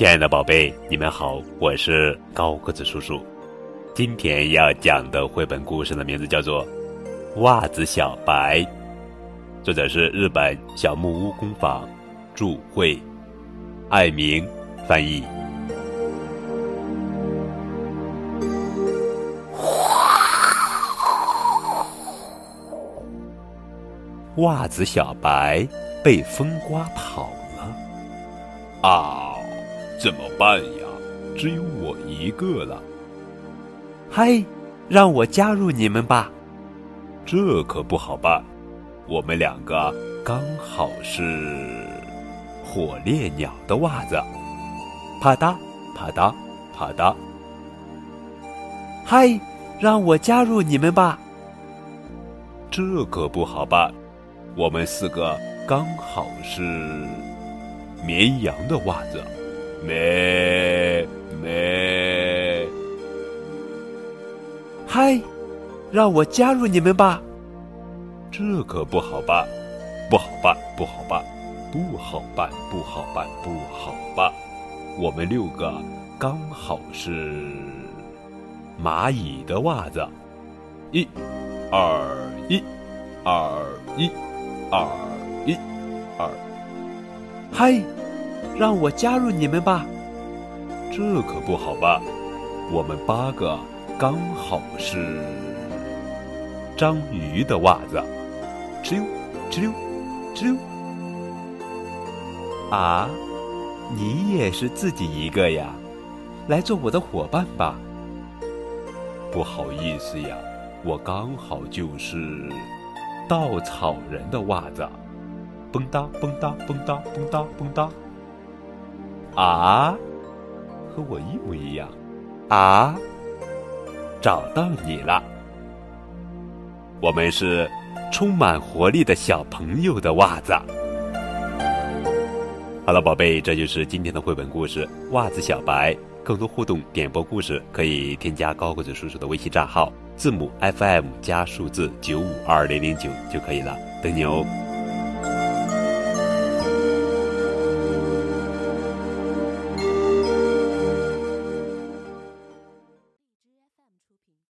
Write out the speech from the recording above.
亲爱的宝贝，你们好，我是高个子叔叔。今天要讲的绘本故事的名字叫做《袜子小白》，作者是日本小木屋工坊著绘，爱明翻译。袜子小白被风刮跑了，啊，怎么办呀？只有我一个了。嗨，让我加入你们吧。这可不好办，我们两个刚好是火烈鸟的袜子。啪嗒，啪嗒，啪嗒。嗨，让我加入你们吧。这可不好办。我们四个刚好是绵羊的袜子，咩咩。嗨，让我加入你们吧。这可不好办，不好办，不好办，不好办，不好办，不好办。我们六个刚好是蚂蚁的袜子，一、二、一、二、一。二一二，嗨，让我加入你们吧。这可不好办，我们八个刚好是章鱼的袜子。哧溜，哧溜，哧溜。啊，你也是自己一个呀？来做我的伙伴吧。不好意思呀，我刚好就是。稻草人的袜子，蹦哒蹦哒蹦哒蹦哒蹦哒。啊，和我一模一样。啊，找到你了。我们是充满活力的小朋友的袜子。好了，宝贝，这就是今天的绘本故事《袜子小白》。更多互动点播故事，可以添加高个子叔叔的微信账号。字母 FM 加数字九五二零零九就可以了，等你哦。